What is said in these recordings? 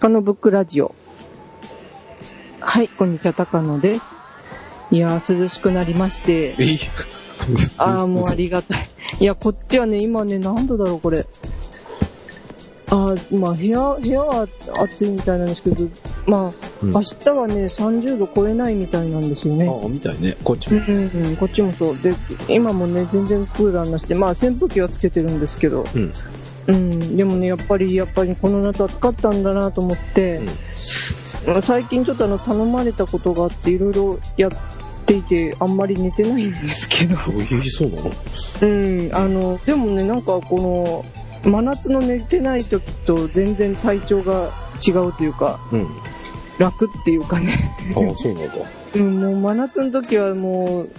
高野ブックラジオ。はい、こんにちは、高野です。いやー、涼しくなりまして。えああ、もうありがたい。いや、こっちはね、今ね、何度だろう、これ。ああ、まあ、部屋、部屋は暑いみたいなんですけど、まあ、うん明日はね、30度超えないみたいなんですよね。ああ、みたいね。こっちも。うんうんうん、こっちもそう。で、今もね、全然クーラーなしで、まあ扇風機はつけてるんですけど、うん。うん、でもね、やっぱり、やっぱりこの夏暑かったんだなと思って、まあ最近ちょっとあの、頼まれたことがあって、いろいろやっていて、あんまり寝てないんですけど、そうなの？うん、あの、でもね、なんかこの、真夏の寝てない時と全然体調が違うというか、うん。楽っていうかね、ああ、そうなんだ。うん、もう真夏の時はもう、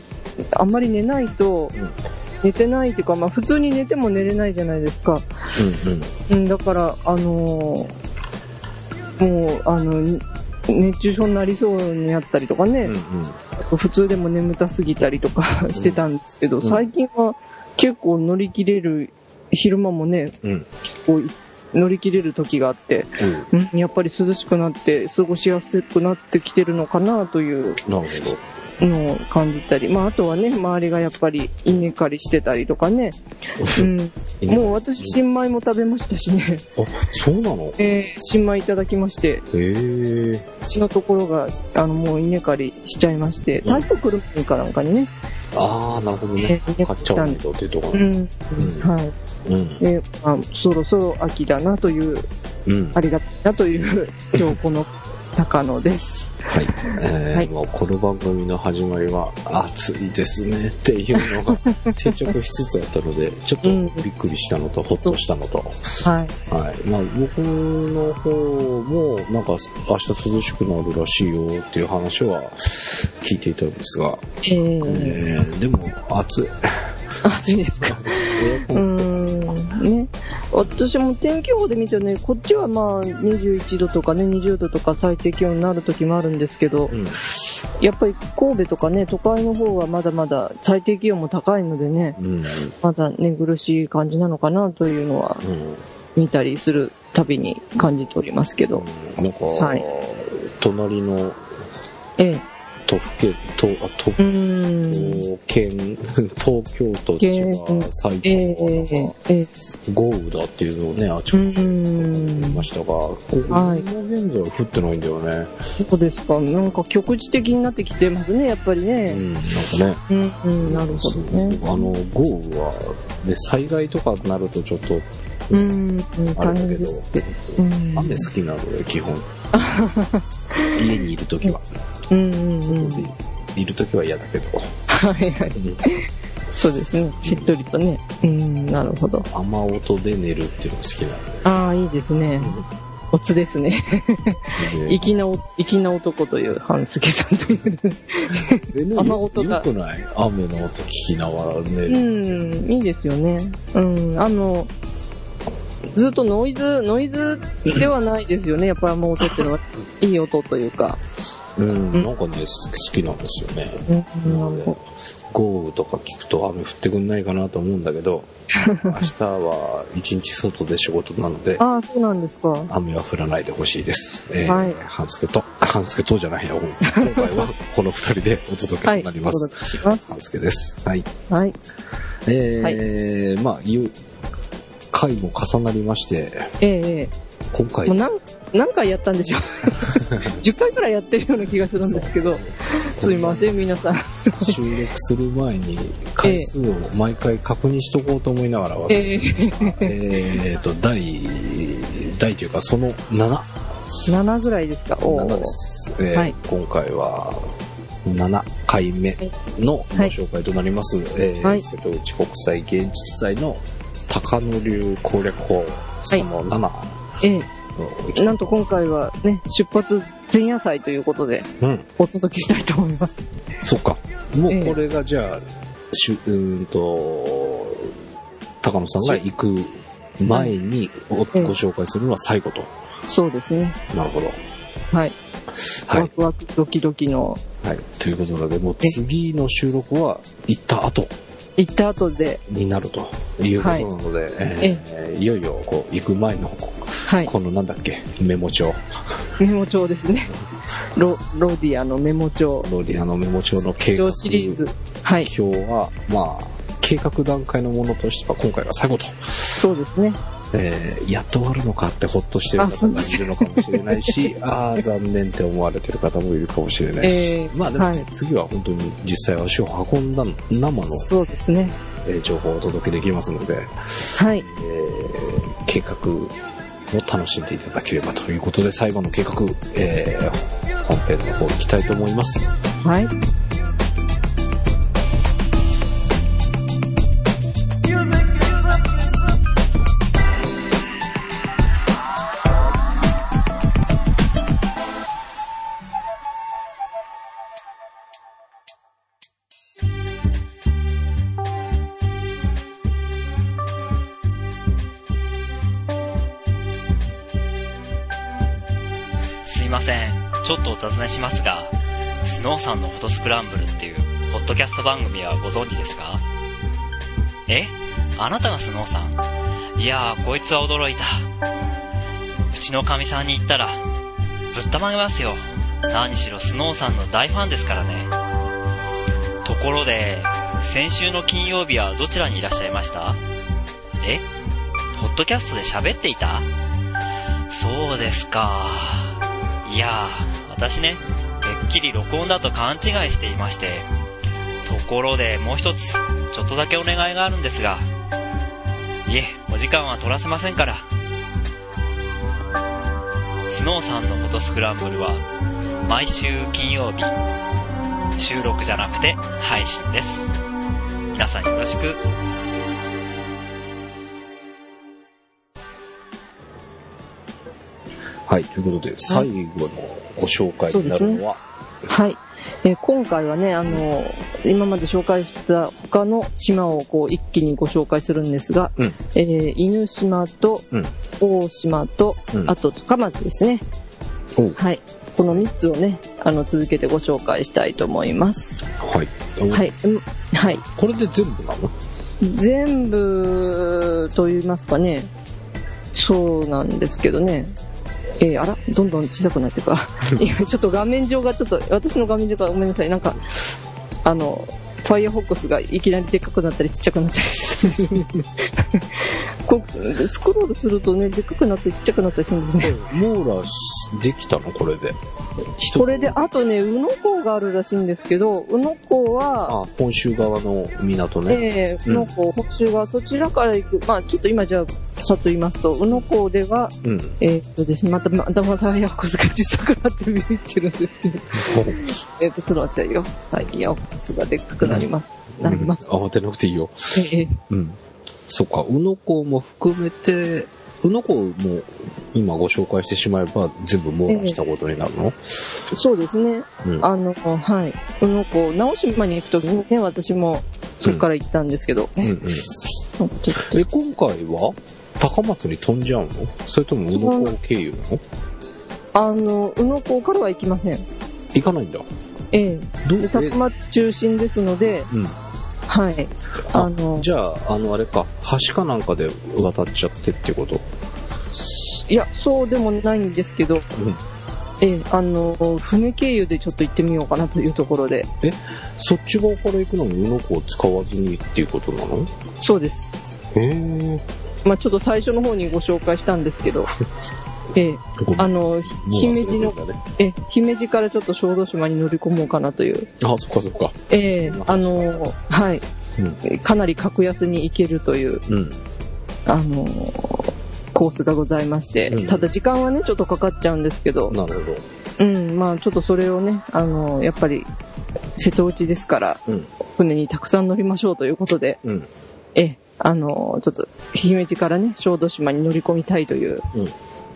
あんまり寝ないと、寝てないっていうか、まあ普通に寝ても寝れないじゃないですか。うんうん。うん、だから、あのーもう、あの、熱中症になりそうになったりとかね、うんうん。普通でも眠たすぎたりとか してたんですけど、ん最近は結構乗り切れる、昼間もね、うん。乗り切れる時があって、うん。うん、やっぱり涼しくなって、過ごしやすくなってきてるのかなというなるほど。のを感じたり、まああとはね、周りがやっぱり稲刈りしてたりとかね、うん、もう私、新米も食べましたしね、あ、そうなの？えー新米いただきまして。うちのところが、あの、もう稲刈りしちゃいまして、うん。台風来る前かなんかにね、ああ、なるほどえね。ー買っちゃわないとっていうところ。うん、ん。はい。うん。で、まあ、そろそろ秋だなという、うん。ありがたいなという、今日この高野です。はい。えーはいもうこの番組の始まりは、暑いですねっていうのが 定着しつつあったので、ちょっとびっくりしたのと、ほっとしたのと、はい。はい。まあ、僕の方も、なんか、明日涼しくなるらしいよっていう話は聞いていたんですが、えー、えー、でも、暑い。暑いですか？う エアコンね。私も天気予報で見てね、こっちはまあ21度とかね、20度とか最低気温になる時もあるんですけど、うん。やっぱり神戸とかね、都会の方はまだまだ最低気温も高いのでね、うん。まだ寝苦しい感じなのかなというのはうん。見たりするたびに感じておりますけど。なんか、はい隣のええ。都府県、都、あ、都うーん。東県、東京都、千葉、埼ええ玉なんかええ。豪雨だっていうのをね、あちうこちで見ーん。ましたが、ここ今現在は降ってないんだよね。そうですか。なんか局地的になってきてますね、やっぱりうね。ん、なんかね。うん、うん、なるほどね。あの、豪雨は、で、災害とかになるとちょっと、うん、うん、大変ですって。うん。雨好きなので、基本。家にいるときは。うん、うん、う外ん。でいるときは嫌だけど。はいはい。そうですね。しっとりとね。うん、なるほど。雨音で寝るっていうのが好きなんで。ああ、いいですね。おつですね。で粋なお、粋な男という、半助さんという。雨音がよくない？雨の音聞きながら寝うる。ん、いいですよね。うん、あの、ずっとノイズ、ノイズではないですよね。やっぱり雨音っていうのは、いい音というか。うん、うんなんかね、好きなんですよね。うん、なるほ豪雨とか聞くと雨降ってくんないかなと思うんだけど、明日は一日外で仕事なのでど。、ああ、そうなんですか。雨は降らないでほしいです。えー、はい半助と、半助とじゃないよ。今回はこの二人でお届けはい。となります。お届けします。半助です。はい。はい。えー、まあ、いう、回も重なりまして、えええ今回えもう、何、何回やったんでしょう ?10 回くらいやってるような気がするんですけど、すいません、皆さん。収録する前に回数を毎回確認しとこうと思いながら忘れてええ。えーと、第、第というかその7、7ぐらいですか？お7ーです。えーはい。今回は7回目のご紹介となります、えーはい。瀬戸内国際芸術祭の高野流攻略法その7の、ええなんと今回はね、出発前夜祭ということで、うん、お届けしたいと思います。そっか。もええうこれがじゃあ、しゅうーんと、高野さんが行く前にご,、ええご紹介するのは最後と。そうですね。なるほど。はい。はいワ。クワクドキドキの、はい。ということなので、もう次の収録は行った後行った後で、になるということなので、えーいよいよこう行く前のはい。このなんだっけ、メモ帳。メモ帳ですね。ロ、ロディアのメモ帳。ロディアのメモ帳の計画。帳シリーズ。はい。今日は、まあ、計画段階のものとしては今回が最後と。そうですね。えー、やっと終わるのかってほっとしてる方がいるのかもしれないし、ああ、残念って思われてる方もいるかもしれないし。えーまあでも、はい次は本当に実際足を運んだ生の、そうですね。えー情報をお届けできますので、はい。えー計画を楽しんでいただければということで、最後の計画、えー本編の方行きたいと思います。はい。「ません。ちょっとお尋ねしますがスノーさんのフォトスクランブルっていうポッドキャスト番組はご存知ですか？え？あなたがスノーさん？いやーこいつは驚いた。うちのかみさんに言ったらぶったまげますよ。何しろスノーさんの大ファンですからね。ところで先週の金曜日はどちらにいらっしゃいました？え？ポッドキャストで喋っていた？そうですか。いやー、私ね、てっきり録音だと勘違いしていまして。ところでもう一つ、ちょっとだけお願いがあるんですが。いえ、お時間は取らせませんから。スノーさんのフォトスクランブルは、毎週金曜日、収録じゃなくて配信です。皆さんよろしく。はい、ということで、最後のご紹介になるのは、はい。えー今回はね、あの、今まで紹介した他の島をこう一気にご紹介するんですが、うんえー犬島とうん大島と、うんあと高松ですね。はい。この3つをね、あの、続けてご紹介したいと思います。はい。はい。うんはい。これで全部なの？全部と言いますかね、そうなんですけどね。えーあら？どんどん小さくなって いくちょっと画面上がちょっと、私の画面上がごめんなさい。なんか、あの、ファイアフォックスがいきなりでっかくなったりちっちゃくなったりしてるんですね。こうスクロールするとね、でっかくなったりちっちゃくなったりするんですね。網羅できたの？これで。一これで、あとね、宇野港があるらしいんですけど、宇野港は、あ、本州側の港ね。えー、宇野港、北州がそちらから行く、まあちょっと今じゃあ、さっと言いますと、宇野港では、うん。えーっとですね、また、またまた、ヤコスが小さくなって見えてるんですけど、えーっと、すみませんよ。はい、ヤコスがでっかくなります。なります。慌てなくていいよ。えーうん。そっか、宇野港も含めて、宇野港も今ご紹介してしまえば全部網羅したことになるの、そうですね。うん。あの、はい。宇野港、直島に行くときにね、私もそこから行ったんですけど、え、今回は高松に飛んじゃうの？それとも宇野港経由なの？あの、宇野港からは行きません。行かないんだ。ええどう？で、高松中心ですので、うん。はい。ああの、じゃあ、あの、あれか、橋かなんかで渡っちゃってってこと？いや、そうでもないんですけど、うん。ええあの、船経由でちょっと行ってみようかなというところで、そっち側から行くのに宇野港を使わずにっていうことなの？そうです。へえ。まあちょっと最初の方にご紹介したんですけど、ええあの、姫路の、ええ姫路からちょっと小豆島に乗り込もうかなという、あ、そっかそっか。ええあの、はい、うん。かなり格安に行けるという、うん。あの、コースがございまして、うんただ時間はね、ちょっとかかっちゃうんですけど、なるほど。うん、まあちょっとそれをね、あの、やっぱり、瀬戸内ですから、うん。船にたくさん乗りましょうということで、うん。ええ、あの、ちょっと、姫路からね、小豆島に乗り込みたいといううん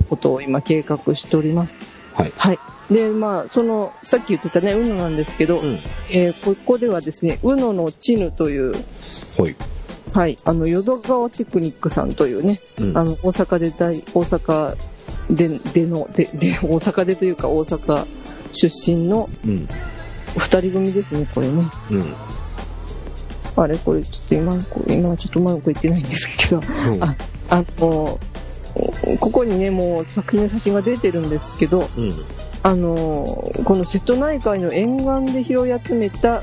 ことを今計画しております。はい。はい。で、まあ、その、さっき言ってたね、うのなんですけど、うん。えーここではですね、うののチヌという、はい。はい、あの、淀川テクニックさんというね、うん。あの、大阪で大、大阪で、での、で、で、大阪でというか大阪出身のうん。二人組ですね、これね。うん。あれ、これ、ちょっと今、今はちょっとうまくいってないんですけど、うんああの、ここにね、もう作品の写真が出てるんですけど、うん。あのこの瀬戸内海の沿岸で拾い集めた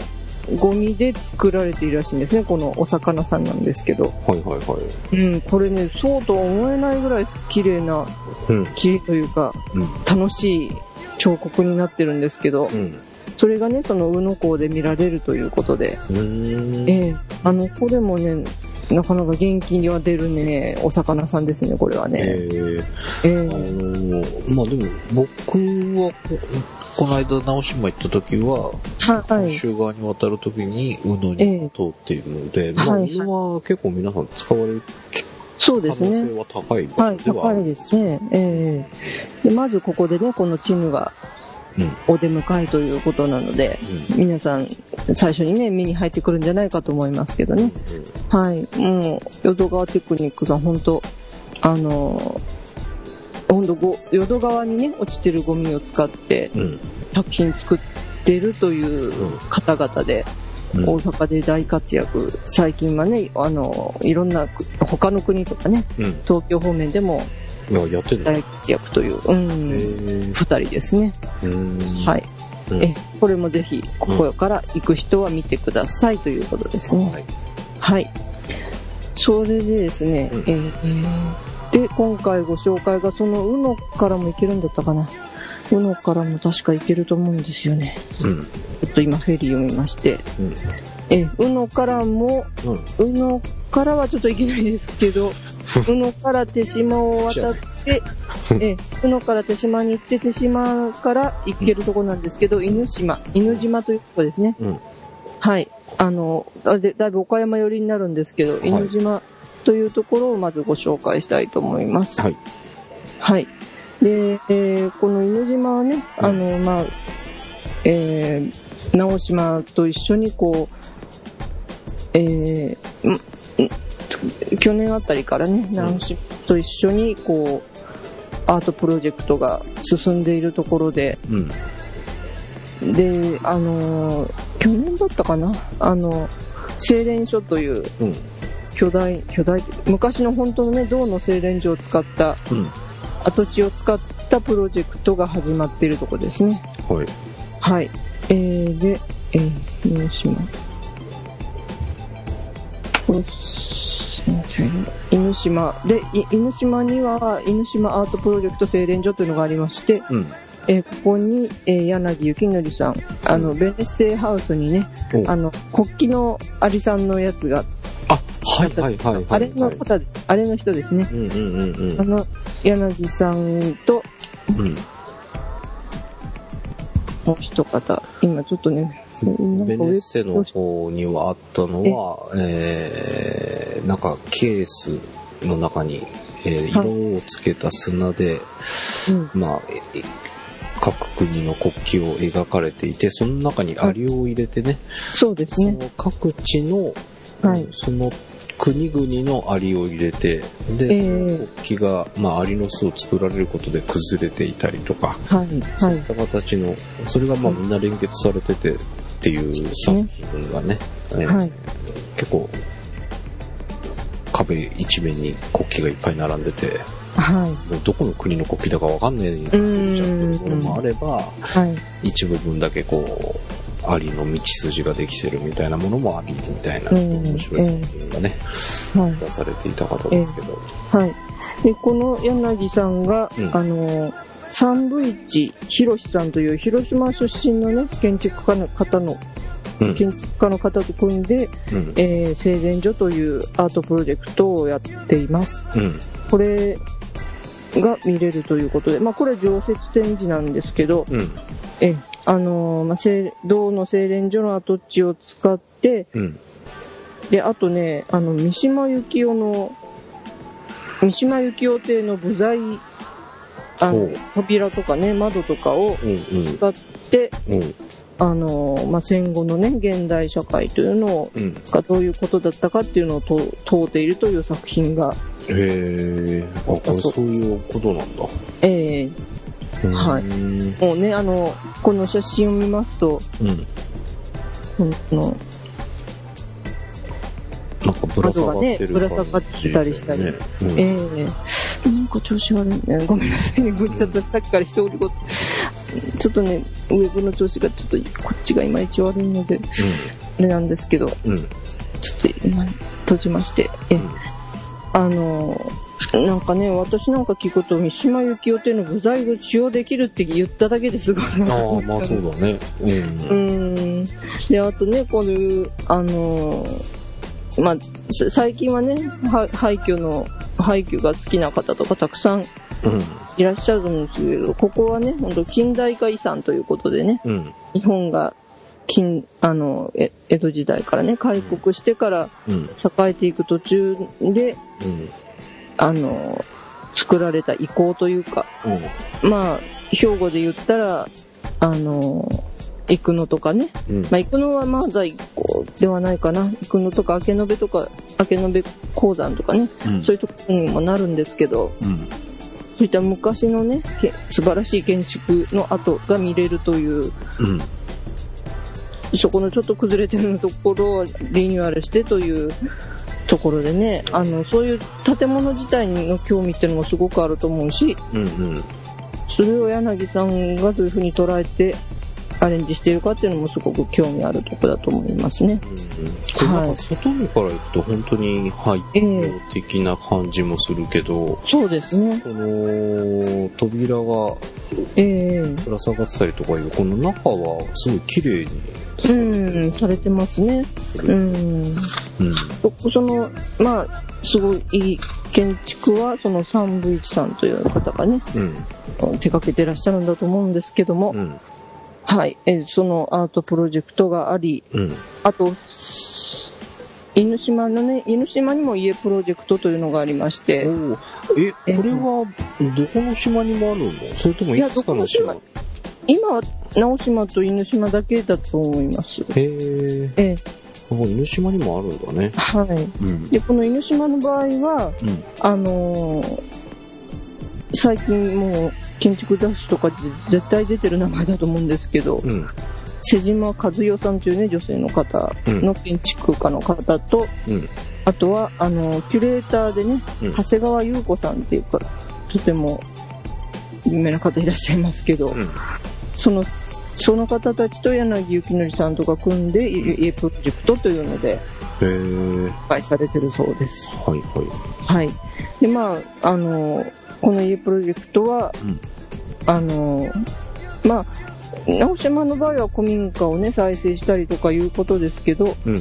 ゴミで作られているらしいんですね、このお魚さんなんですけど。はいはいはい。うん、これね、そうとは思えないぐらい綺麗な、うん。綺麗というか、うん。楽しい彫刻になってるんですけど、うん。それがね、その宇野港で見られるということで。ええあの、これもね、なかなか元気には出るね、お魚さんですね、これはね。えー、えあえのーまあでも、僕はこ、この間直島行った時は、ははい。週側に渡る時に、宇野に通っているので、まあ、はいは結構皆さん使われる可そうですね。能性は高い場はい。高いですね。ええで、まずここでね、このチヌがうん。お出迎えということなので、うん。皆さん最初にね、目に入ってくるんじゃないかと思いますけどね。はい。もう、淀川テクニックさん、本当あの、本当ご、淀川にね、落ちてるゴミを使ってうん。作品作ってるという方々で、うん。大阪で大活躍。最近はね、あの、いろんな、他の国とかね、うん。東京方面でもいや、やってる。へ大活躍という、うん、ー二人ですね。はい。うんえ、これもぜひ、ここから行く人は見てくださいということですね。はい。はい。それでですね、うんえーで、今回ご紹介が、その、うのからも行けるんだったかな。うのからも確か行けると思うんですよね。うん。ちょっと今、フェリーを見まして。うん。え、うのからも、うん。うのからはちょっと行けないですけど、うのから手島を渡って、え、うのから手島に行って、手島から行けるとこなんですけど、犬島、犬島というとこですね。うん。はい。あの、あでだいぶ岡山寄りになるんですけど、い犬島というところをまずご紹介したいと思います。はい。はい。で、えーこの犬島はね、うんあの、まあ、えー、直島と一緒にこう、えー去年あたりからね、直島と一緒にこう、アートプロジェクトが進んでいるところで、うん。で、あのー去年だったかなあの、精錬所といううん。巨大、巨大、昔の本当のね、銅の精錬所を使った、うん。跡地を使ったプロジェクトが始まっているところですね。はい。はい。えー、で、えー、犬島。これす犬島。で、い犬島には、犬島アートプロジェクト精錬所というのがありまして、うん。えーここに、えー柳幸則さん、あの、ベネッセイハウスにね、おあの、国旗のアリさんのやつが、あ、はいはいはいはい。あれの方あれの人ですね。うんうんうんあの、柳さんと、うん。うん。もう一方、今ちょっとね、ベネッセの方にはあったのは、えー、なんかケースの中に、えーはい色をつけた砂で、うん、まあ、え各国の国旗を描かれていて、その中にアリを入れてね、そうですね。その各地の、はい。その国々のアリを入れて、で、えー国旗が、まあ、アリの巣を作られることで崩れていたりとか、はい。そうっ。た形の、それがまあみんな連結されててっていう作品がね、えーはい。結構壁一面に国旗がいっぱい並んでて、はい。もうどこの国の国旗だかわかんないになっちゃってるものもあれば、はい。一部分だけこう、アリの道筋ができてるみたいなものもありみたいな、うん面白い作品がね、はい。出されていた方ですけど、はい。で、この柳さんが、うん。あの、サンドイッチ広さんという広島出身のね、建築家の方の、うん。建築家の方と組んで、うん、えー、製前所というアートプロジェクトをやっています。うん、これが見れるということで、まあこれ常設展示なんですけど、うん、え、あのーまあ、製銅の製錬所の跡地を使って、うん、で、あとね、あの、三島由紀夫の、三島由紀夫邸の部材、あの扉とかね、窓とかをうん、うん、使って、うん、あのーまあ、戦後のね、現代社会というのを、うん。がどういうことだったかっていうのをと問うているという作品が、へえ、あ、これそう。いうことなんだ。えーはいうん。もうね、あの、この写真を見ますと、うん。この、なんかぶら下がってる窓がねぶら下がってたりしたりね。うんええなんか調子悪いね。ごめんなさいね。ぐっちゃった。さっきから一人ごと。ちょっとね、ウェブの調子がちょっと、こっちがいまいち悪いので、あれなんですけど、うん。うん。ちょっと今、閉じまして。え、あのー、なんかね、私なんか聞くと、三島由紀夫っていうの具材を使用できるって言っただけですごいああ、まあそうだね。うん。うーん。で、あとね、こういう、あのーまあ、さ最近はね、は廃墟の、廃墟が好きな方とかたくさんうん。いらっしゃるんですけど、ここはね、本当近代化遺産ということでね、うん。日本が近、あの、え江戸時代からね、開国してからうん。栄えていく途中で、うん。あの、作られた遺構というか、うん。まあ、兵庫で言ったら、あの、生野とかね、うん。まあ、生野はまだ一個ではないかな。生野とか明延とか、明延鉱山とかね、うんそういうところにもなるんですけど、うん。そういった昔のね、け素晴らしい建築の跡が見れるという、うん。そこのちょっと崩れてるところをリニューアルしてというところでね、あの、そういう建物自体の興味っていうのもすごくあると思うし、うん。うん。それを柳さんがどういうふうに捉えてアレンジしているかっていうのもすごく興味あるところだと思いますね。これなんか外見から行くと本当に廃墟的な感じもするけど、そうですね。この扉がええぶら下がってたりとかいう、この中はすごい綺麗にうん、されてますね。うん。うん。そその、まあ、すごいいい建築は、その三部一さんという方がね、うん。手掛けてらっしゃるんだと思うんですけども、うん。はい、えそのアートプロジェクトがあり、うん。あと、犬島のね、犬島にも家プロジェクトというのがありまして、おーえ、これはどこの島にもあるの？それともいくつかの島？今は直島と犬島だけだと思います。へえ。ええ、あ犬島にもあるんだね。はい。うん。で、この犬島の場合は、うん。あのー最近もう建築雑誌とかで絶対出てる名前だと思うんですけど、うん。瀬島和代さんというね、女性の方の建築家の方と、うん。あとは、あの、キュレーターでね、うん長谷川優子さんっていうか、とても有名な方いらっしゃいますけど、うん。その、その方たちと柳幸則さんとか組んで、家プロジェクトというので。開催されてるそうです。はいはい。はい。で、まあ、あの、この家プロジェクトは、うんあの、まあ、直島の場合は古民家をね、再生したりとかいうことですけど、うん。ま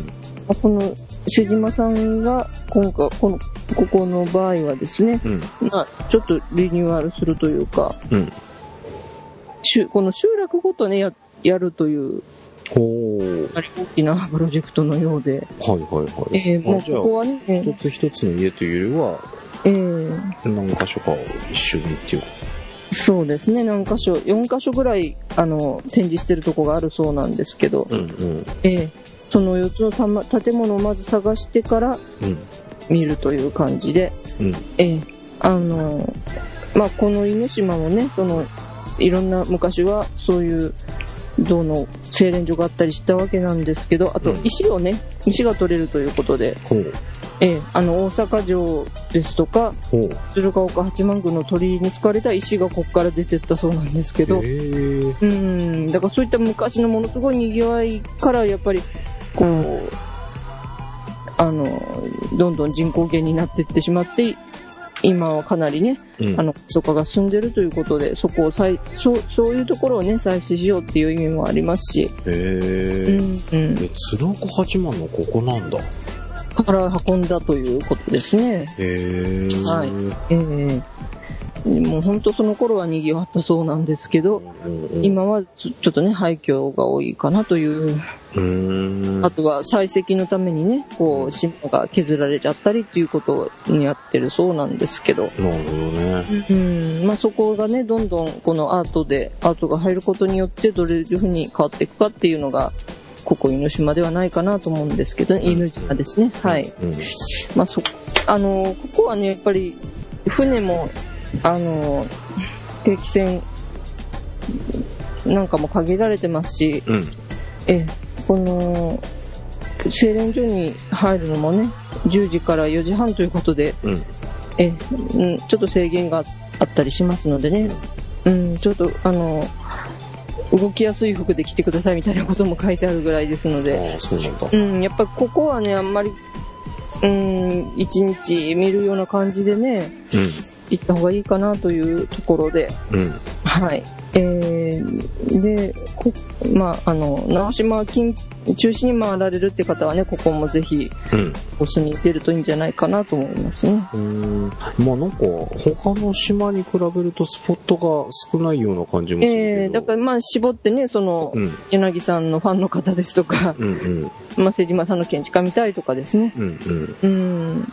あこの瀬島さんが今回、この、ここの場合はですね、うん。まあ、ちょっとリニューアルするというか、うん。この集落ごとね、や、やるという、ほー。あれ大きなプロジェクトのようで、はいはいはい。えーもうここはね、一つ一つの家というよりは、えー何箇所かを一緒にっていう。そうですね、何箇所、4箇所ぐらい、あの、展示してるとこがあるそうなんですけど、うんうん。ええその4つのたま建物をまず探してからうん。見るという感じで、うん。ええあの、まあ、この犬島もね、その、いろんな昔はそういう銅の精錬所があったりしたわけなんですけど、あとうん石をね、石が取れるということで。ええあの、大阪城ですとか。鶴岡八幡宮の鳥居に使われた石がここから出てったそうなんですけど。うん、だからそういった昔のものすごい賑わいから、やっぱり、こう、あの、どんどん人口減になっていってしまって、今はかなりね、うん。あの、過疎化が進んでるということで、そこを再、そう、そういうところをね、再生しようっていう意味もありますし、へうえ。ん、うん、え、鶴岡八幡のここなんだ。から運んだということですね。へえ。はいええもう本当その頃は賑わったそうなんですけど。今はちょっとね、廃墟が多いかなというう。あとは採石のためにね、こう、島が削られちゃったりっていうことにやってるそうなんですけど。なるほどね。うん。まあそこがね、どんどんこのアートで、アートが入ることによってどれいうふうに変わっていくかっていうのが、ここ犬島ではないかなと思うんですけど、ね、犬島ですね。はい。うん。まあそ、あの、ここはね、やっぱり、船も、あの、定期船なんかも限られてますし、うん。ええ、この、精錬所に入るのもね、10時から4時半ということで、うん。え、うん、ちょっと制限があったりしますのでね、うん、ちょっと、あの、動きやすい服で着てくださいみたいなことも書いてあるぐらいですので、うなんだ。うん、やっぱここはね、あんまり、うん、一日見るような感じでね、うん。行った方がいいかなというところで、うん。はい。えー、で、こまあ、あの、直島近、中心に回られるって方はね、ここもぜひ、うん。お住み出るといいんじゃないかなと思いますね。うーん。まあなんか、他の島に比べるとスポットが少ないような感じもするけど。えー、だからまあ、絞ってね、その、うん。柳さんのファンの方ですとか、うんうん。まあ、瀬島さんの建築家見たいとかですね。うんうん。うん。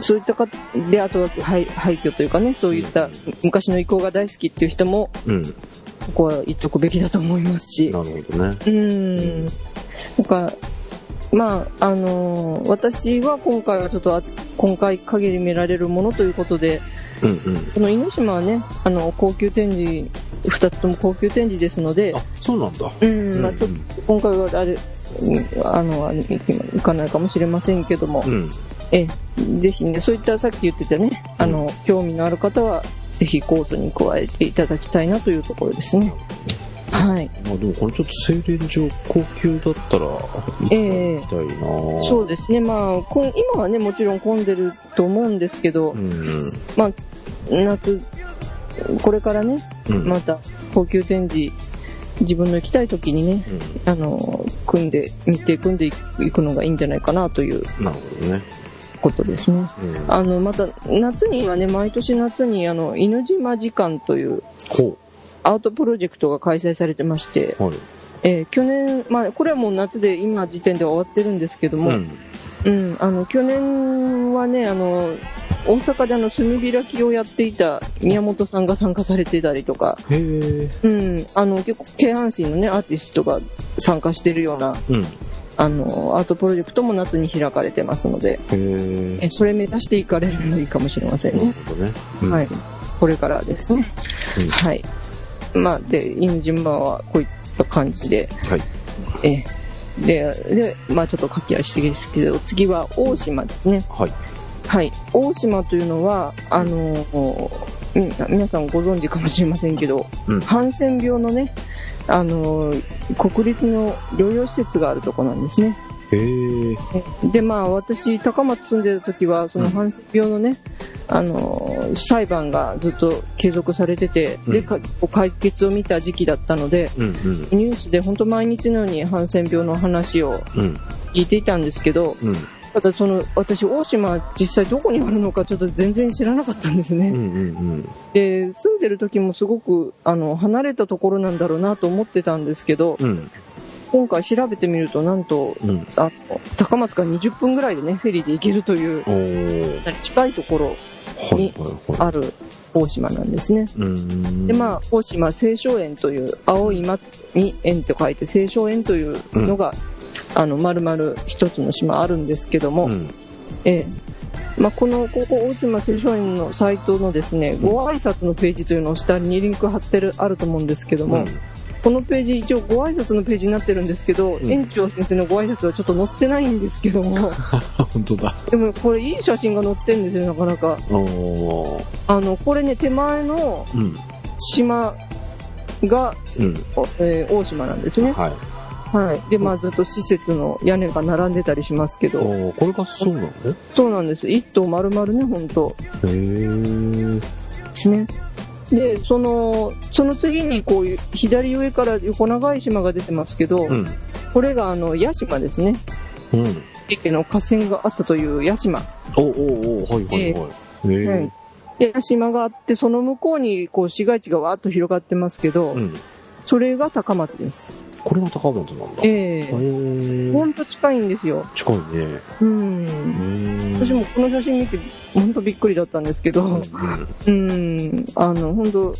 そういったか、で、あとは廃廃墟というかね、そういった昔の遺構が大好きっていう人も、うん。ここは行っとくべきだと思いますし。なるほどね。うん。なんか、まあ、あのー私は今回はちょっとあ、今回限り見られるものということで、うんうん。この犬島はね、あの、高級展示、二つとも高級展示ですのであ、、そうなんだ。うん、まあちょっと、今回はあれ、うんあの、あれ行かないかもしれませんけどもう、ん。ええ、ぜひね、そういったさっき言ってたね、あの、興味のある方は、ぜひコースに加えていただきたいなというところですね。はい。まあでもこれちょっと精錬場高級だったら行ええきたいなそうですね、まあ、こん今はね、もちろん混んでると思うんですけど、うん。まあ、夏、これからね、うん。また高級展示、自分の行きたい時にね、あの、組んで、日程組んでいくのがいいんじゃないかなといううん。なるほどね。ことですね。うん。あの、また、夏にはね、毎年夏に、あの、犬島時間というほアートプロジェクトが開催されてまして、う。はい。えー去年、まあ、これはもう夏で今時点では終わってるんですけども、うん。うん、あの、去年はね、あの、大阪であの、炭開きをやっていた宮本さんが参加されてたりとか。うん、あの、結構、京阪神のね、アーティストが参加してるような、うん。へあの、アートプロジェクトも夏に開かれてますので、え。えそれ目指していかれるのもいいかもしれませんね。なるほどね。うんはい。。これからですね。うんはい。まあ、で、犬島はこういった感じで、はい。えーで、で、まあちょっと駆け足してですけど、次は大島ですね。はい。はい。大島というのは、あのみ皆さんご存知かもしれませんけど、うん。ハンセン病のね、あの国立の療養施設があるとこなんですね。で、まあ私、高松住んでた時は、そのハンセン病のね、あの裁判がずっと継続されてて、で、うんか解決を見た時期だったので、うんうん。ニュースで本当毎日のようにハンセン病の話をうん。聞いていたんですけど、うん。ただその、私、大島実際どこにあるのかちょっと全然知らなかったんですね。うんうんで、住んでる時もすごく、あの、離れたところなんだろうなと思ってたんですけど、うん。うん。今回調べてみると、なんと、うん。あの、高松から20分ぐらいでね、フェリーで行けるという。近いところはいはいはい。ある大島なんですね。うん。で、まあ、大島青少園という、青い松に園と書いて青少園というのが、あの、丸々一つの島あるんですけども、うん。ええ。まあ、この、ここ、大島青少園のサイトのですね、ご挨拶のページというのを下にリンク貼ってる、あると思うんですけども、うんこのページ、一応ご挨拶のページになってるんですけど、うん園長先生のご挨拶はちょっと載ってないんですけども、本当だ。でもこれいい写真が載ってるんですよ、なかなか。あの、これね、手前のうん。島が、うん。おえー大島なんですね。はい。はい。で、まあずっと施設の屋根が並んでたりしますけど、これがそうなの？そうなんです。一棟丸々ね、ほんと。へー。ですね。で、その、その次にこういう、左上から横長い島が出てますけど、うん。これがあの、屋島ですね。うん。池の河川があったという屋島。おおおはいはいはい。へはえい。で、屋島があって、その向こうにこう市街地がわーっと広がってますけど、うん。それが高松です。これが高松なんだ。えへえーほんと近いんですよ。近いね。う。うんん私もこの写真見て、ほんとびっくりだったんですけど、うん、あの、ほんと、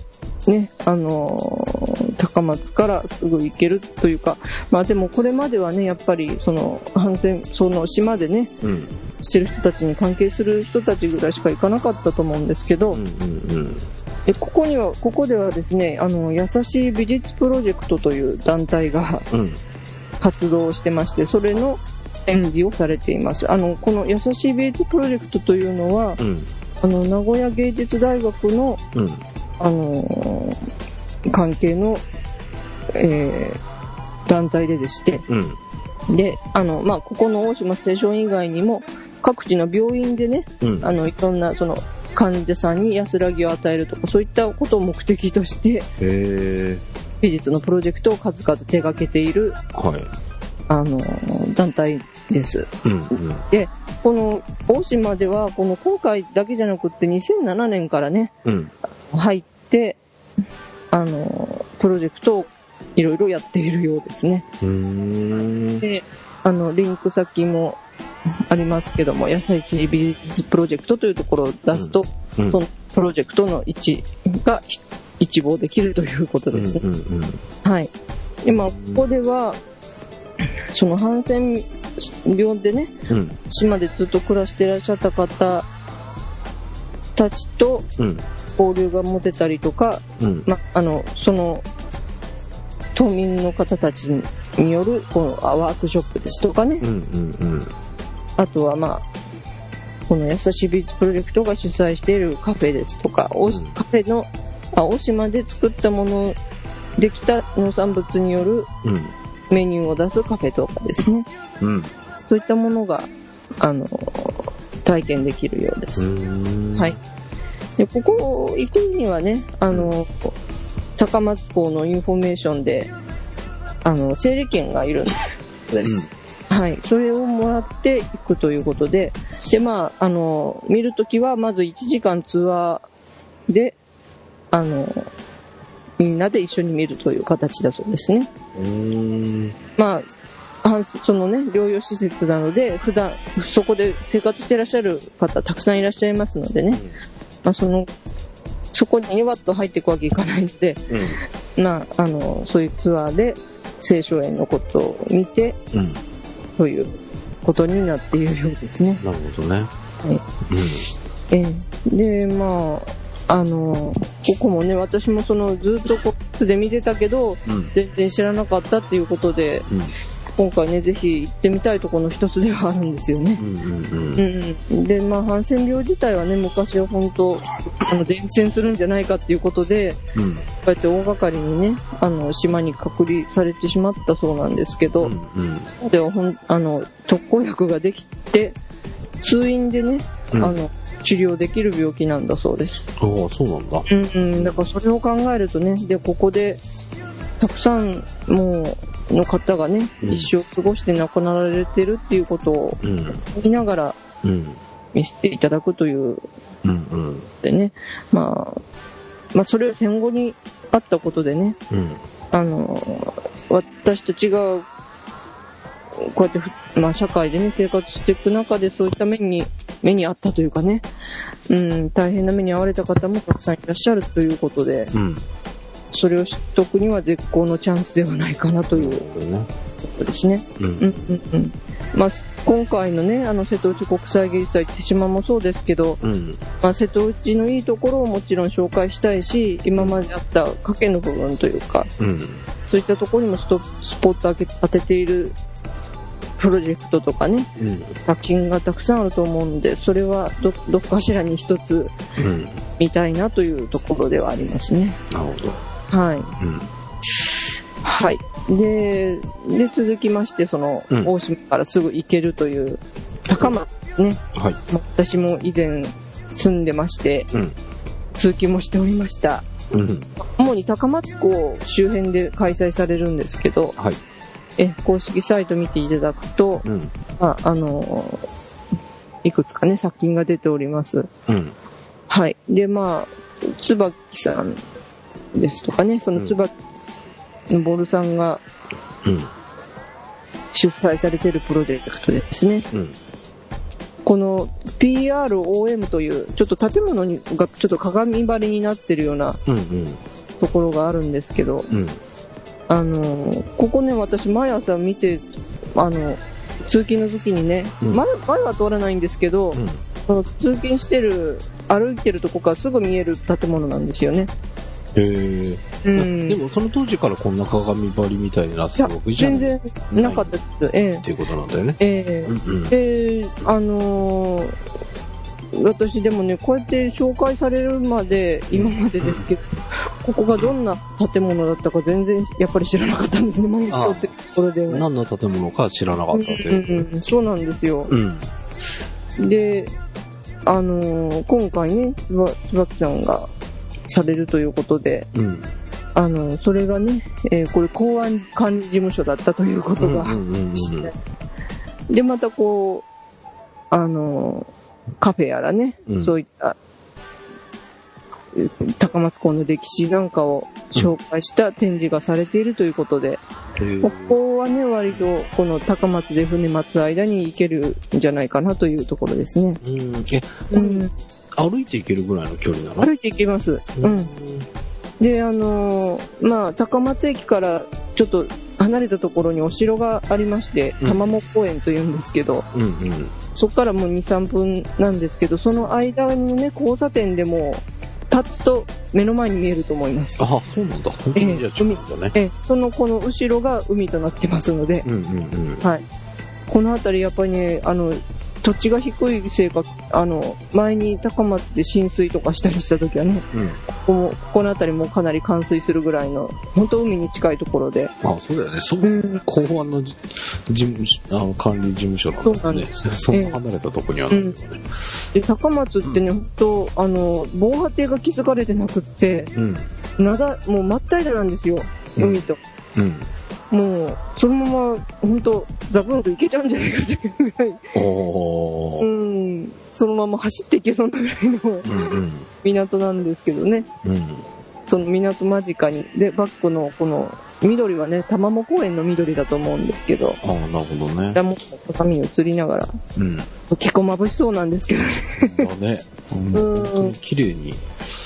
ね、あのー、高松からすぐ行けるというか、まあでもこれまではね、やっぱり、その、反戦、その島でね、うん。うん。してる人たちに関係する人たちぐらいしか行かなかったと思うんですけど、うんうんうん。で、ここには、ここではですね、あの、優しい美術プロジェクトという団体がうん。活動してまして、それの展示をされています。あの、この優しい美術プロジェクトというのは、うん。あの、名古屋芸術大学の、うん。あのー関係の、えー団体ででして、うん。で、あの、まあ、ここの大島ステーション以外にも、各地の病院でね、うん。あの、いろんな、その、患者さんに安らぎを与えるとか、そういったことを目的として。美術のプロジェクトを数々手掛けている、はい。あの、団体です。うん。うん。で、この、大島では、この今回だけじゃなくって2007年からね、うん。入って、あの、プロジェクトをいろいろやっているようですね。で、あの、リンク先もありますけども、野菜切り美術プロジェクトというところを出すと、うん。そのプロジェクトの位置がひ一望できるということですね。うん。うん。はい。で、まあ、ここでは、そのハンセン病でね、うん。島でずっと暮らしていらっしゃった方たちとうん。交流が持てたりとか、うん。ま、あの、その、島民の方たちによる、このあワークショップですとかね、うん。うん。うん。あとはまあ、この優しい美術プロジェクトが主催しているカフェですとか、おうんカフェの、あ、大島で作ったもの、できた農産物によるうん。メニューを出すカフェとかですね。うん。そういったものが、あの、体験できるようです。うん。はい。で、ここ行くにはね、あの、高松港のインフォメーションで、あの、整理券がいるんです。はい。それをもらっていくということで、で、まあ、あの、見るときは、まず1時間ツアーで、あの、みんなで一緒に見るという形だそうですね。うん。まあ、あそのね、療養施設なので、普段、そこで生活していらっしゃる方、たくさんいらっしゃいますのでね、まあ、その、そこにわっと入っていくわけいかないので、うん。まあ、あの、そういうツアーで、青少園のことを見て、うん。ということになっているようですね。なるほどね。ええ。で、まあ、あの、ここもね、私もその、ずっとこう、で見てたけど、うん。うん。全然知らなかったっていうことで、うん。今回ね、ぜひ行ってみたいところの一つではあるんですよね。うん。うん。うんうん。で、まあ、ハンセン病自体はね、昔は本当、あの、伝染するんじゃないかっていうことで、うん。こうやって大掛かりにね、あの、島に隔離されてしまったそうなんですけど、うん。うん。ではほん、あの、特効薬ができて、通院でね、うんあの、治療できる病気なんだそうです。ああ、そうなんだ。うんうん。だからそれを考えるとね、で、ここで、たくさん、もう、の方がね、うん一生過ごして亡くなられてるっていうことをうん。見ながらうん。見せていただくといううん。うん。でね、まあ、まあそれは戦後にあったことでね、うん。あの、私たちが、こうやってふ、まあ社会でね、生活していく中でそういった目に、目にあったというかね、うん、大変な目に遭われた方もたくさんいらっしゃるということで、うん。それを知っとくには絶好のチャンスではないかなというこ。とですね。う。うんんうんうん。まあ、今回のね、あの瀬戸内国際芸術祭手島もそうですけど、うん。まあ、瀬戸内のいいところをもちろん紹介したいし、今まであった賭けの部分というか、うん。そういったところにもストスポット当て当てているプロジェクトとかね、うん。作品がたくさんあると思うんで、それはど、どっかしらに一つうん。見たいなというところではありますね。なるほど。はい。うん。はい。で、で、続きまして、その、うん大島からすぐ行けるという、高松ね、はい。まあ私も以前住んでまして、うん。通勤もしておりました。うん。主に高松港周辺で開催されるんですけど、はい。え、公式サイト見ていただくと、うん。まあ、あのいくつかね、作品が出ております。うん。はい。で、まあ、椿さんですとかね、その椿のボルさんがうん。主催されているプロジェクトでですね、うん。この PROM という、ちょっと建物にがちょっと鏡張りになってるようなうん。うん。ところがあるんですけど、うん。あの、ここね、私毎朝見て、あの、通勤の時にね、うん前前は通らないんですけど、うん。その通勤してる、歩いてるとこからすぐ見える建物なんですよね。へえ。うん。でもその当時からこんな鏡張りみたいになってたわけじゃ全然なかったです。ええっていうことなんだよね。ええうんうん。で、あのー私でもね、こうやって紹介されるまで、今までですけど、ここがどんな建物だったか全然やっぱり知らなかったんですね、毎日通ってるところで。何の建物か知らなかったってうんうんうん、そうなんですよ。うん。で、あのー今回ね、つば、つばきさんがされるということで、うん。あのそれがね、えーこれ公安管理事務所だったということが、うんうんうんうんで、またこう、あのカフェやらね、うんそういった、え高松港の歴史なんかを紹介した展示がされているということで、へーここはね、割とこの高松で船待つ間に行けるんじゃないかなというところですね。うん。え、うん、歩いて行けるぐらいの距離なの？歩いて行きます。うん。で、あのーまあ、高松駅からちょっと離れたところにお城がありまして、うん玉藻公園というんですけど、うんうん。そこからもう2、3分なんですけど、その間のね、交差点でも、立つと目の前に見えると思います。あ、そうなんだ。本当ええにじゃあね。え、そのこの後ろが海となってますので、うんうんうん。はい。この辺りやっぱりね、あの、土地が低いせいか、あの、前に高松で浸水とかしたりした時はね、うん。ここも、ここの辺りもかなり冠水するぐらいの、本当海に近いところで、あ、そうだよね。そもうんそも公安のじ事務所、あの、管理事務所なんだそうなもんね。んですそんな離れたとこにあるんだよね。で、高松ってね、本当あの、防波堤が築かれてなくって、うん。なだ、もう真っ平らなんですよ、うん海と。うん。もう、そのまま、本当ザブンと行けちゃうんじゃないかっていうぐらい、う。ん、そのまま走っていけそうなぐらいのうんうん。港なんですけどね。うん。その港間近に。で、バックのこの、緑はね、玉藻公園の緑だと思うんですけど、ああ、なるほどね。ダモの鏡に映りながら、うん。結構眩しそうなんですけどね。だね。うん本当に綺麗に。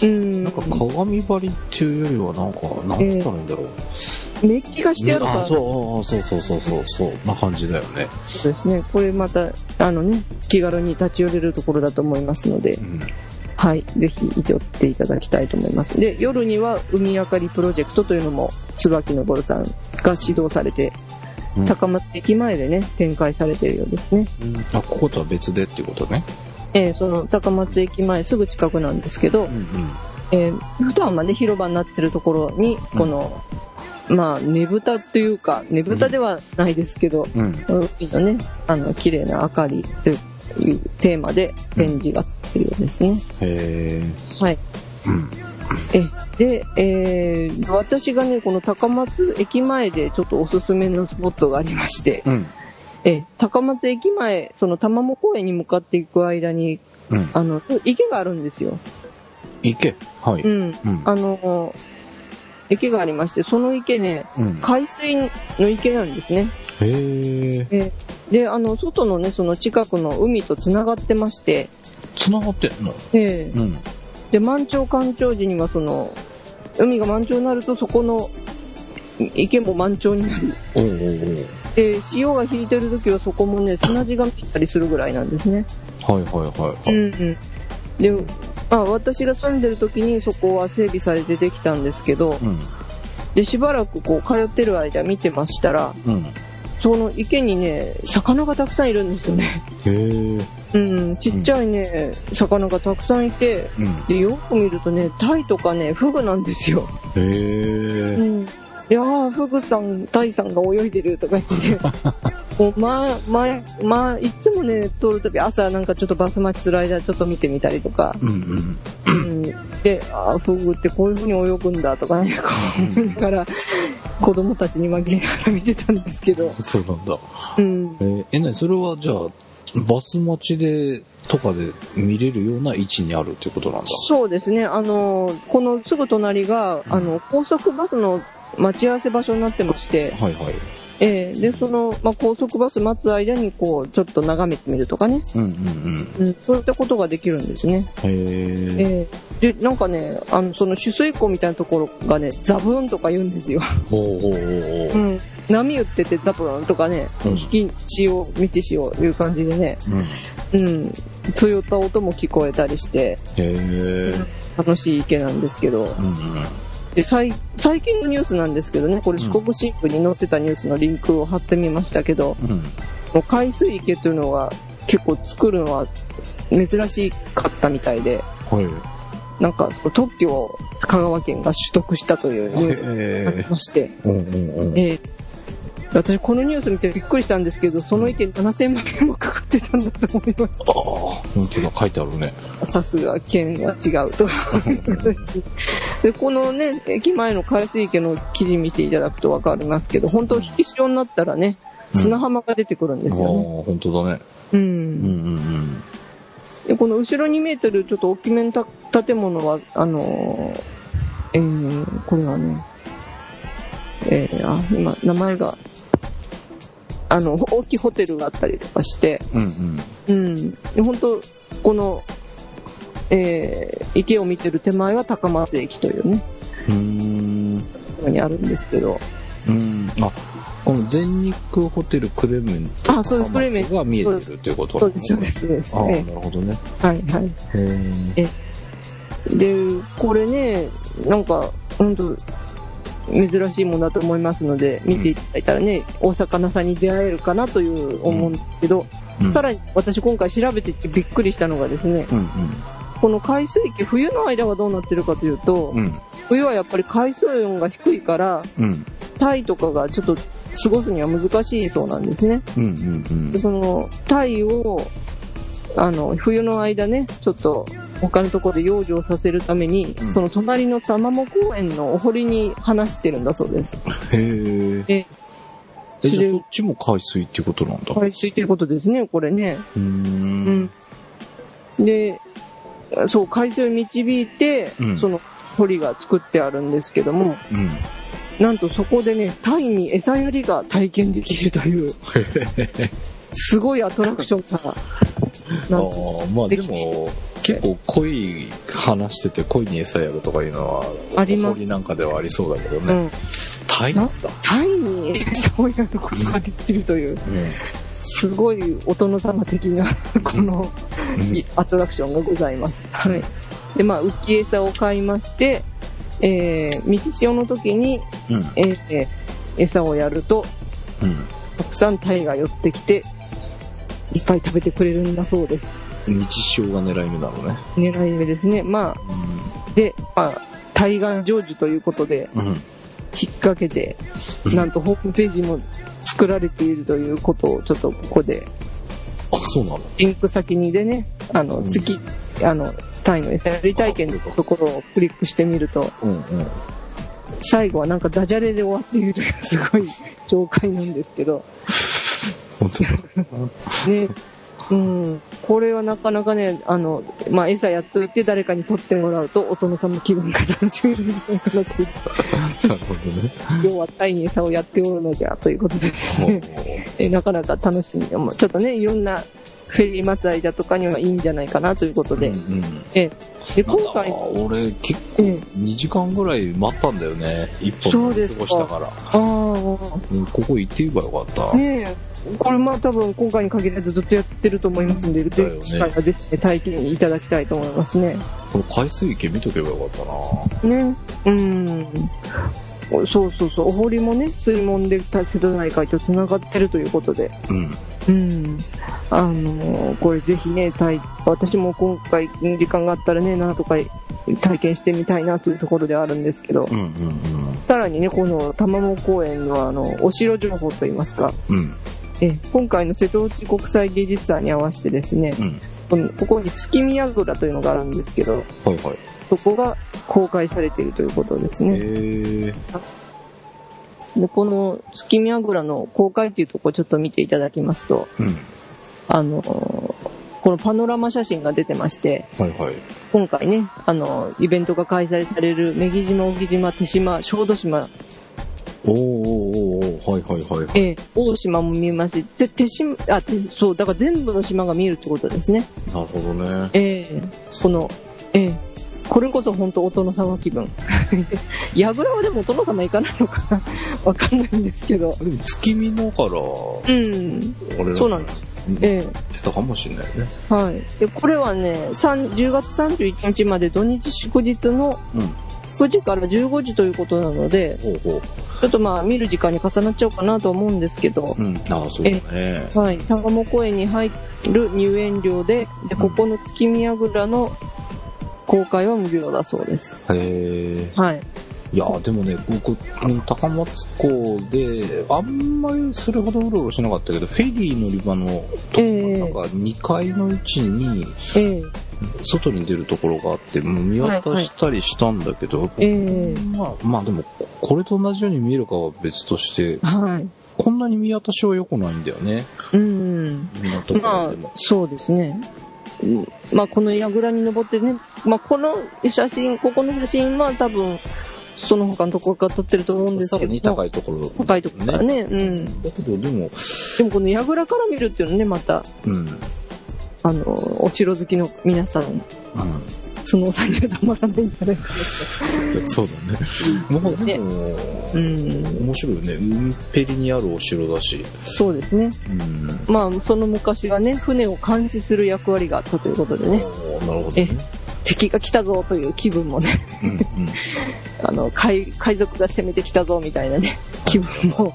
うん。なんか鏡張りっていうよりはなんか、なんて言ったらいいんだろう。熱気がしてあるから、あ、そう、あそうそうそうそう、そう、な感じだよね。そうですね。これまた、あのね、気軽に立ち寄れるところだと思いますのでう、ん。はい。ぜひ、寄っていただきたいと思います。で、夜には海明かりプロジェクトというのも、椿のぼるさんが指導されて、うん高松駅前でね、展開されているようですね。うんあ、こことは別でっていうことね。えーその高松駅前すぐ近くなんですけど、うんうん。えー普段はね、広場になってるところに、この、まあ、ねぶたというか、ねぶたではないですけど、うん。海のね、あの、綺麗な明かりというテーマで展示がってるようですね。へはい。ーうん。え、で、えー私がね、この高松駅前でちょっとおすすめのスポットがありまして、うん。え、高松駅前、その玉藻公園に向かっていく間に、うん。あの、池があるんですよ。池？はい。ううん。ん。あの、池がありまして、その池ね、うん。海水の池なんですね。へー。で、であの、外のね、その近くの海と繋がってまして、繋がってんの？ええうん。で、満潮干潮時にはその、海が満潮になるとそこの池も満潮になる。おうおうで、潮が引いてる時はそこもね、砂地が見えたりするぐらいなんですね。はいはいはい。うんうん。で、あ、私が住んでる時にそこは整備されてできたんですけど、うん。で、しばらくこう通ってる間見てましたら、うん。その池にね、魚がたくさんいるんですよね。へー。うん、ちっちゃいね、魚がたくさんいて、うん。で、よく見るとね、タイとかね、フグなんですよ。へうー。ん。いやー、フグさん、タイさんが泳いでるとか言って、もう、まあ、まあ、まあ、いつもね、通るとき、朝なんかちょっとバス待ちする間、ちょっと見てみたりとか、うんうん。うん。で、あーフグってこういう風に泳ぐんだとかね、こう思いながら、子供たちに紛れながら見てたんですけど、そうなんだ。うん。えーえ、なにそれはじゃあ、バス待ちで、とかで見れるような位置にあるっていうことなんだ。そうですね、あの、このすぐ隣が、あの、高速バスの待ち合わせ場所になってまして、はいはい。えーで、その、まあ、高速バス待つ間に、こう、ちょっと眺めてみるとかね、うんうんうん、そういったことができるんですね。うん。へえ。えーで、なんかね、あの、その取水口みたいなところがね、ザブーンとか言うんですよ。ほうほうほうほう。うん。波打っててザブーンとかね、うん引き潮、満ち潮いう感じでね、うん。うん。そういった音も聞こえたりして、へえ。楽しい池なんですけど、うんうん。で、最、最近のニュースなんですけどね、これ四国新聞に載ってたニュースのリンクを貼ってみましたけど、うん。もう海水池というのが、結構作るのは珍しかったみたいで、はい。なんかその特許を香川県が取得したというニュースがありえまして。えー私このニュース見てびっくりしたんですけど、その意見7000万円もかかってたんだと思いましああ、本当だ、書いてあるね。た。さすが県は違うと。で、このね、駅前の海水池の記事見ていただくとわかりますけど、本当引き潮になったらね、うん砂浜が出てくるんですよね。ああ、本当だね。うんうんうんで、この後ろ2メートルちょっと大きめのた建物は、あのーえー、これはね、えー、あ、今、名前が、あの、大きいホテルがあったりとかして、うん。うんうん。うん。で本当この、えー、池を見てる手前は高松駅というね、うーん。ところにあるんですけど、うん。あ、この全日空ホテルクレメントあそうですクレメントが見えてるっていうことそうです、そうです、そうです。あなるほどね。ーはい、はい。へえ。で、これね、なんか、本当珍しいものだと思いますので、見ていただいたらね、大魚さんに出会えるかなという思うんですけど、うんさらに私今回調べてってびっくりしたのがですね、うんこの海水池、冬の間はどうなってるかというと、うん。うん。冬はやっぱり海水温が低いから、うん。タイとかがちょっと過ごすには難しいそうなんですね。うんうんでその、タイを、あの、冬の間ね、ちょっと他のところで養生させるために、うんその隣の玉も公園のお堀に放してるんだそうです。うん。へえ。ええ、じゃあそっちも海水っていうことなんだ。海水ということですね、これね。うー。うんん。で、そう、海水を導いて、うんその堀が作ってあるんですけども、うん。なんとそこでね、タイに餌やりが体験できるという、すごいアトラクションが、ああ、まあでも、結構鯉話してて鯉に餌やるとかいうのは、あります堀なんかではありそうだけどね。うん、タイだ。タイに餌をやることができるという、すごいお殿様的な、この、うん。アトラクションがございます。はい。で、まあ、浮き餌を買いまして、えー、三潮の時に、うん。えーえー餌をやると、うん。たくさんタイが寄ってきて、いっぱい食べてくれるんだそうです。日潮が狙い目なのね。狙い目ですね。まあ、で、まあ、対岸成就ということで、うん。うん。引っ掛けて、なんとホームページも作られているということを、ちょっとここで、あ、そうなの？リンク先にでね、あの、うん月、あの、タイの餌やり体験のところをクリックしてみると、うんうん。最後はなんかダジャレで終わっているというすごい 紹介なんですけど、本当だ。ね、うん、これはなかなかね、あの、まあ、餌やっといて誰かに取ってもらうと、お殿様気分が楽しめるんじゃないかなという、なるほどね。要はタイに餌をやっておるのじゃ、ということでですね、えなかなか楽しみでも、ちょっとね、いろんなフェリー祭りだとかにはいいんじゃないかなということで、うんうん。えで、今回、俺結構ええ2時間ぐらい待ったんだよね。一本過ごしたから。あうんここ行って言えばよかった。あ、ねえ、これまあ多分今回に限らずずっとやってると思いますんで、ぜひ機会はぜひね体験いただきたいと思いますね。この海水池見とけばよかったな。ね。うん。そうそうそう。お堀もね、水門で瀬戸内海と繋がってるということで。うん。うん。あのーこれぜひね、体私も今回時間があったらね、なんとか体験してみたいなというところではあるんですけど、うんうんさらにね、この玉藻公園のあの、お城情報といいますか、うん。うん。え今回の瀬戸内国際芸術祭に合わせてですね、うん。このここに月見櫓というのがあるんですけど、はいはい。そこが公開されているということですへね。え。で、この月見櫓の公開っていうところちょっと見ていただきますと、うん。あの、このパノラマ写真が出てまして、はいはい。今回ね、あの、イベントが開催される、女木島、小木島、手島、小豆島、おーおーおーおーはいはいはいはい。えー大島も見えますし、で手島、あ、手そう、だから全部の島が見えるってことですね。なるほどね。ええこの、ええこれこそ本当お殿様気分。矢倉はでもお殿様行かないのかな？わかんないんですけど。でも月見のから、うん。俺そうなんです。ええ出たかもしれないね。はい。で、これはね、3 10月31日まで土日祝日のうん。9時から15時ということなので、ほう。ちょっとまあ見る時間に重なっちゃうかなと思うんですけど、うん。ああ、そうだね。はい、タガモ公園に入る入園料で、で、ここの月見櫓の公開は無料だそうです。へえ。はい。いや、でもね、僕、うん高松港で、あんまりそれほどうろうろしなかったけど、フェリー乗り場のと、ええなんか2階の位置に、ええ外に出るところがあって、見渡したりしたんだけど、ええまあ、まあでも、これと同じように見えるかは別として、はい。こんなに見渡しは良くないんだよね。うん。まあそうですね。うんまあ、この櫓に登ってね、まあ、この写真、ここの写真は多分、その他のところから撮ってると思うんですけど、高いところ。高いところからね。うん。だけど、でも、でもこの櫓から見るっていうのはね、また、うん。あの、お城好きの皆さん、うん。スノーさんにはたまらないんじゃないかなそうだね。まあ、でも、うん。面白いよね。海っぺりにあるお城だし。そうですね。うん。まあ、その昔はね、船を監視する役割があったということでね、なるほどね。敵が来たぞという気分もね、うんうん。あの、海、海賊が攻めてきたぞみたいなね、気分も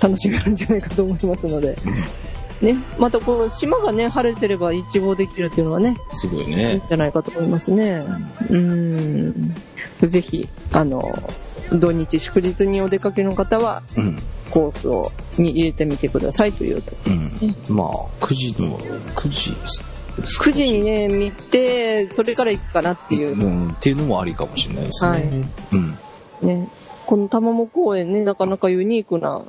楽しめるんじゃないかと思いますので、ね、またこの島がね、晴れてれば一望できるっていうのはね、すごいいいんね。じゃないかと思いますね。うん。ぜひ、あの、土日祝日にお出かけの方は、うん。コースを、に入れてみてくださいというと。うん。まあ、9時の、9時、9時にね、見て、それから行くかなっていう。うん、っていうのもありかもしれないですね。はいうん。ね。この玉藻公園ね、なかなかユニークな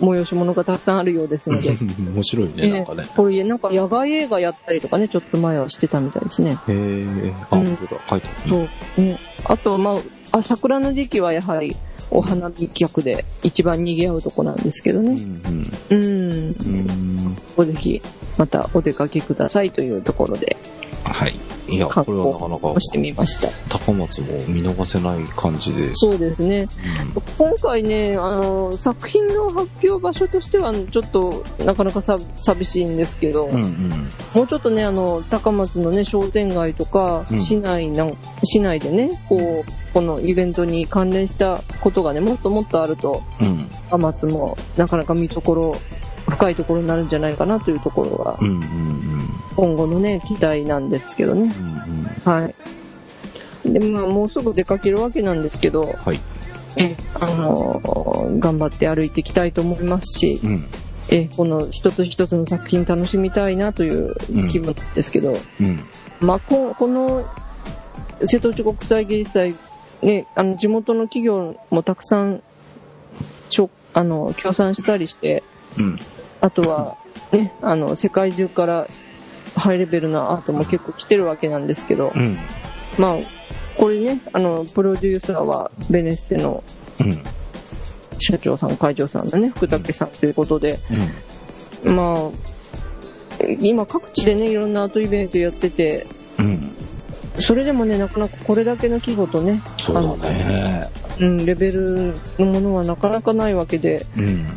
催し物がたくさんあるようですので。面白いね、なんかね。これなんか野外映画やったりとかね、ちょっと前はしてたみたいですね。へえ、あ、うん本当だ、書いてあるね。そう。ね。あとはまあ、あ、桜の時期はやはりお花見客で一番賑わうとこなんですけどね。うん、うん。うん。うん。おぜひ、またお出かけくださいというところで、はい。いや、これはなかなかを、してみました。高松も見逃せない感じで。そうですね。今回ね、あの、作品の発表場所としては、ちょっと、なかなかさ寂しいんですけど、うん、うん。もうちょっとね、あの、高松のね、商店街とか、うん市内なん、市内でね、こう、このイベントに関連したことがね、もっともっとあると、うん。高松もなかなか見どころ、深いところになるんじゃないかなというところがう、ん、うん、うん。今後のね、期待なんですけどね。うん、はい。で、まあ、もうすぐ出かけるわけなんですけど、はい。え、あのー頑張って歩いていきたいと思いますし、うん。え、この一つ一つの作品楽しみたいなという気分ですけど、うん。まあ、ここの瀬戸内国際芸術祭、ね、あの、地元の企業もたくさん、あの、協賛したりして、うん。あとは、ね、あの、世界中からハイレベルなアートも結構来てるわけなんですけど、うん。まあ、これね、あの、プロデューサーはベネッセのうん。社長さん、会長さんのね、福武さんということで、うん。まあ、今各地でね、いろんなアートイベントやってて、うん。それでもね、なかなかこれだけの規模とね、そうだね。うん、レベルのものはなかなかないわけで、うん。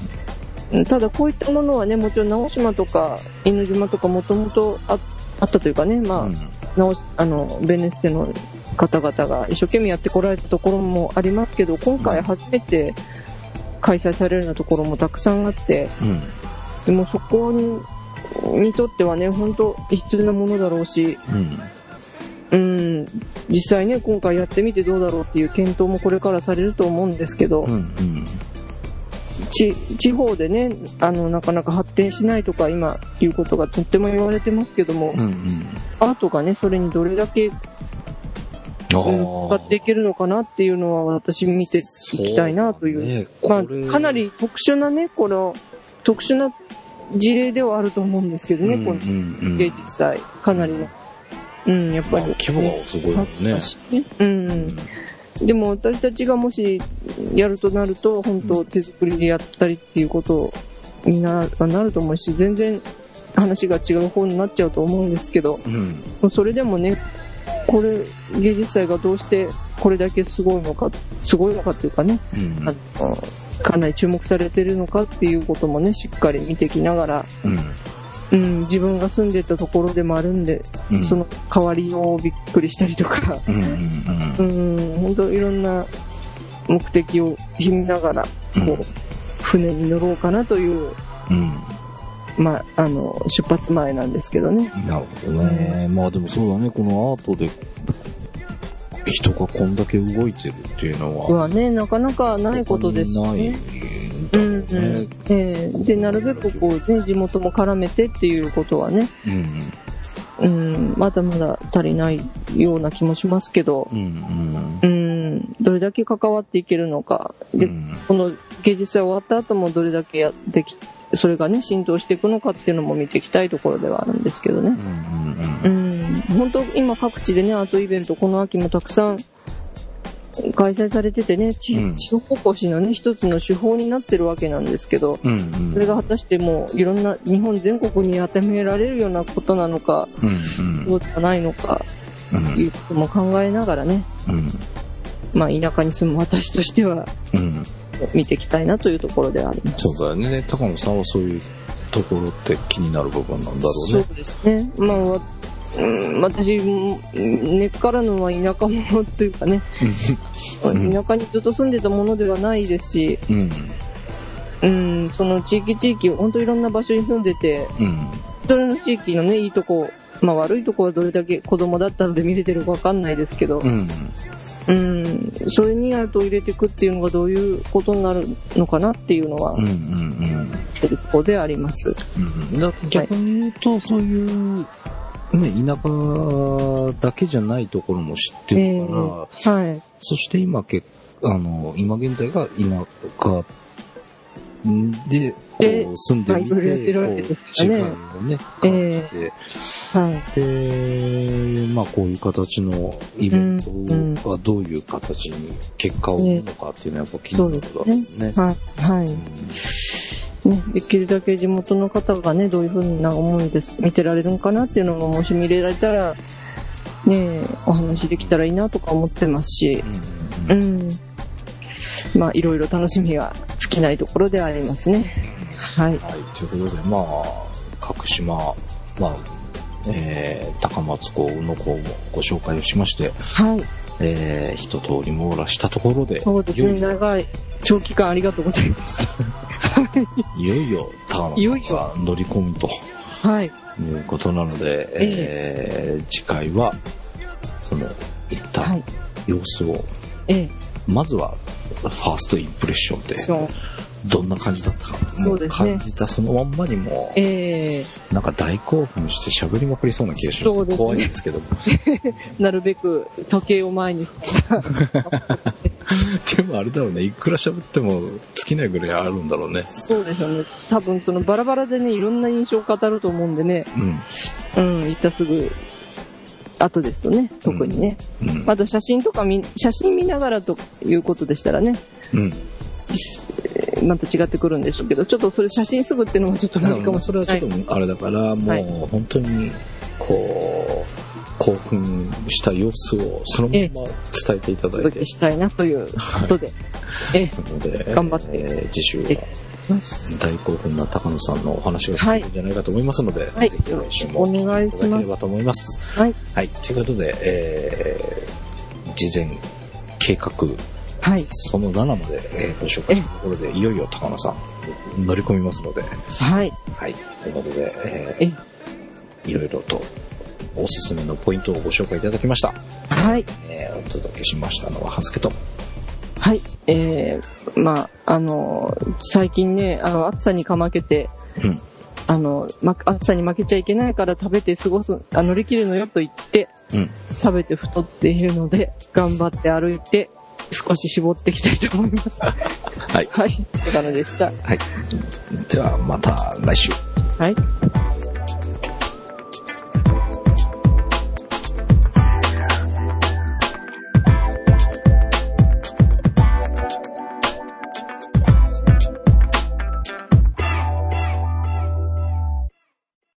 うんただこういったものはね、もちろん直島とか犬島とかもともとああったというかね、まあ、うん直しあの、ベネッセの方々が一生懸命やってこられたところもありますけど、今回初めて開催されるようなところもたくさんあって、うん。でもそこににとってはね、本当必要なものだろうし、うん。うん、実際ね、今回やってみてどうだろうっていう検討もこれからされると思うんですけど、うん。うん。ち地方でね、あの、なかなか発展しないとか今いうことがとっても言われてますけども、うん。アートがね、それにどれだけ、使っていけるのかなっていうのは私見ていきたいなという。ね、まあかなり特殊なね、この、特殊な事例ではあると思うんですけどね、うんこの芸術祭。かなりの。うん、やっぱり、まあ規模がすごいもんね。ねうん。でも私たちがもしやるとなると、本当手作りでやったりっていうことにななると思うし、全然話が違う方になっちゃうと思うんですけど、うん。それでもね、これ、芸術祭がどうしてこれだけすごいのか、すごいのかっていうかね、うん。あのかなり注目されてるのかっていうこともね、しっかり見てきながら、うん。うん、自分が住んでたところでもあるんで、うんその変わりようびっくりしたりとか、うん。うん。うん、本当いろんな目的を秘めながら、こう、うん船に乗ろうかなという、うん。まあ、あの、出発前なんですけどね。なるほどね。まあでもそうだね、このアートで人がこんだけ動いてるっていうのは、はね、なかなかないことですないね。んだろうんうん。ええで、なるべくこう、ね、地元も絡めてっていうことはね、うん。うん、まだまだ足りないような気もしますけど、うん。うん、どれだけ関わっていけるのか、で、うんこの芸術祭終わった後もどれだけやってき、それがね、浸透していくのかっていうのも見ていきたいところではあるんですけどね。うん。う。うんん、本当今各地でね、アートイベント、この秋もたくさん開催されててね、地方おこしのね、一つの手法になってるわけなんですけど、うん。うん。それが果たしてもういろんな日本全国に当てはめられるようなことなのか、うん。そうではないのか、うん。いうことも考えながらね、うん。まあ田舎に住む私としてはうん。見ていきたいなというところではあります。そうだよね。高野さんはそういうところって気になる部分なんだろうね。そうですね。まあ、わうん、私、うん根っからのは田舎者というかね、うん田舎にずっと住んでたものではないですし、うん。うん、その地域地域、本当いろんな場所に住んでて、うん。それの地域のね、いいとこ、まあ悪いとこはどれだけ子供だったので見れてるかわかんないですけど、うん。うん、それにアートを入れていくっていうのがどういうことになるのかなっていうのはうん。う、ん。てるところであります。うん。だ逆に言うと、そういう、ね、田舎だけじゃないところも知ってるから、はい。そして今け、あの、今現在が田舎で、こでう住んでみてて、るわけですからねこう時間をね、え感じて、はい。で、まあこういう形のイベントがどういう形に結果を生むのかっていうのはやっぱ気になるだろうね。はい。はい。ね、できるだけ地元の方がね、どういうふうな思いです、見てられるのかなっていうのも、もし見れられたら、ね、お話できたらいいなとか思ってますし、ううんん。まあ、いろいろ楽しみが尽きないところではありますね。はい。はい、ということで、まあ、各島、まあ、えー、高松港、宇野港もご紹介をしまして、はい。えー、一通り網羅したところで、そうですね、長い、長期間ありがとうございます。いよいよ高野いよいさんが乗り込むとはい。いうことなので、えー、次回は、その、一は旦い。様子を、ええ、まずは、ファーストインプレッションで。どんな感じだったか、ねも感じたそのまんまにも、ええなんか大興奮して喋りまくりそうな気がしそうですね怖いんですけど。なるべく時計を前に。でもあれだろうね、いくら喋っても尽きないぐらいあるんだろうね。そうですよね。多分そのバラバラでね、いろんな印象を語ると思うんでね、うん。うん、行ったすぐ、後ですとね、特にね。うん。また写真とか見、写真見ながらということでしたらね、うん。えーまた違ってくるんでしょうけど、ちょっとそれ写真すぐっていうのはちょっと無理かも。しそれれない。はちょっとあれだから、もはい、う本当に、こう、興奮した様子をそのまま伝えていただいて。お届け、したいなということで、えなので、頑張って。えー次週はえます。大興奮な高野さんのお話が聞けるんじゃないかと思いますので、はいぜひ来週もよろしくお願いいただければと思います。はい。はい。ということで、えー、事前計画はい。その7まで、えーご紹介したところで、いよいよ高野さん乗り込みますので、はい。はい。ということで、ええ、ー、いろいろとおすすめのポイントをご紹介いただきました。はい。えー、お届けしましたのは、ハスケと。はい。えー、まあ、あの、最近ね、あの、暑さにかまけて、うん。あの、ま、暑さに負けちゃいけないから食べて過ごす、あ乗り切るのよと言って、うん。食べて太っているので、頑張って歩いて、少し絞っていきたいと思います。はい。はい。高野でした。はい。では、また来週。はい。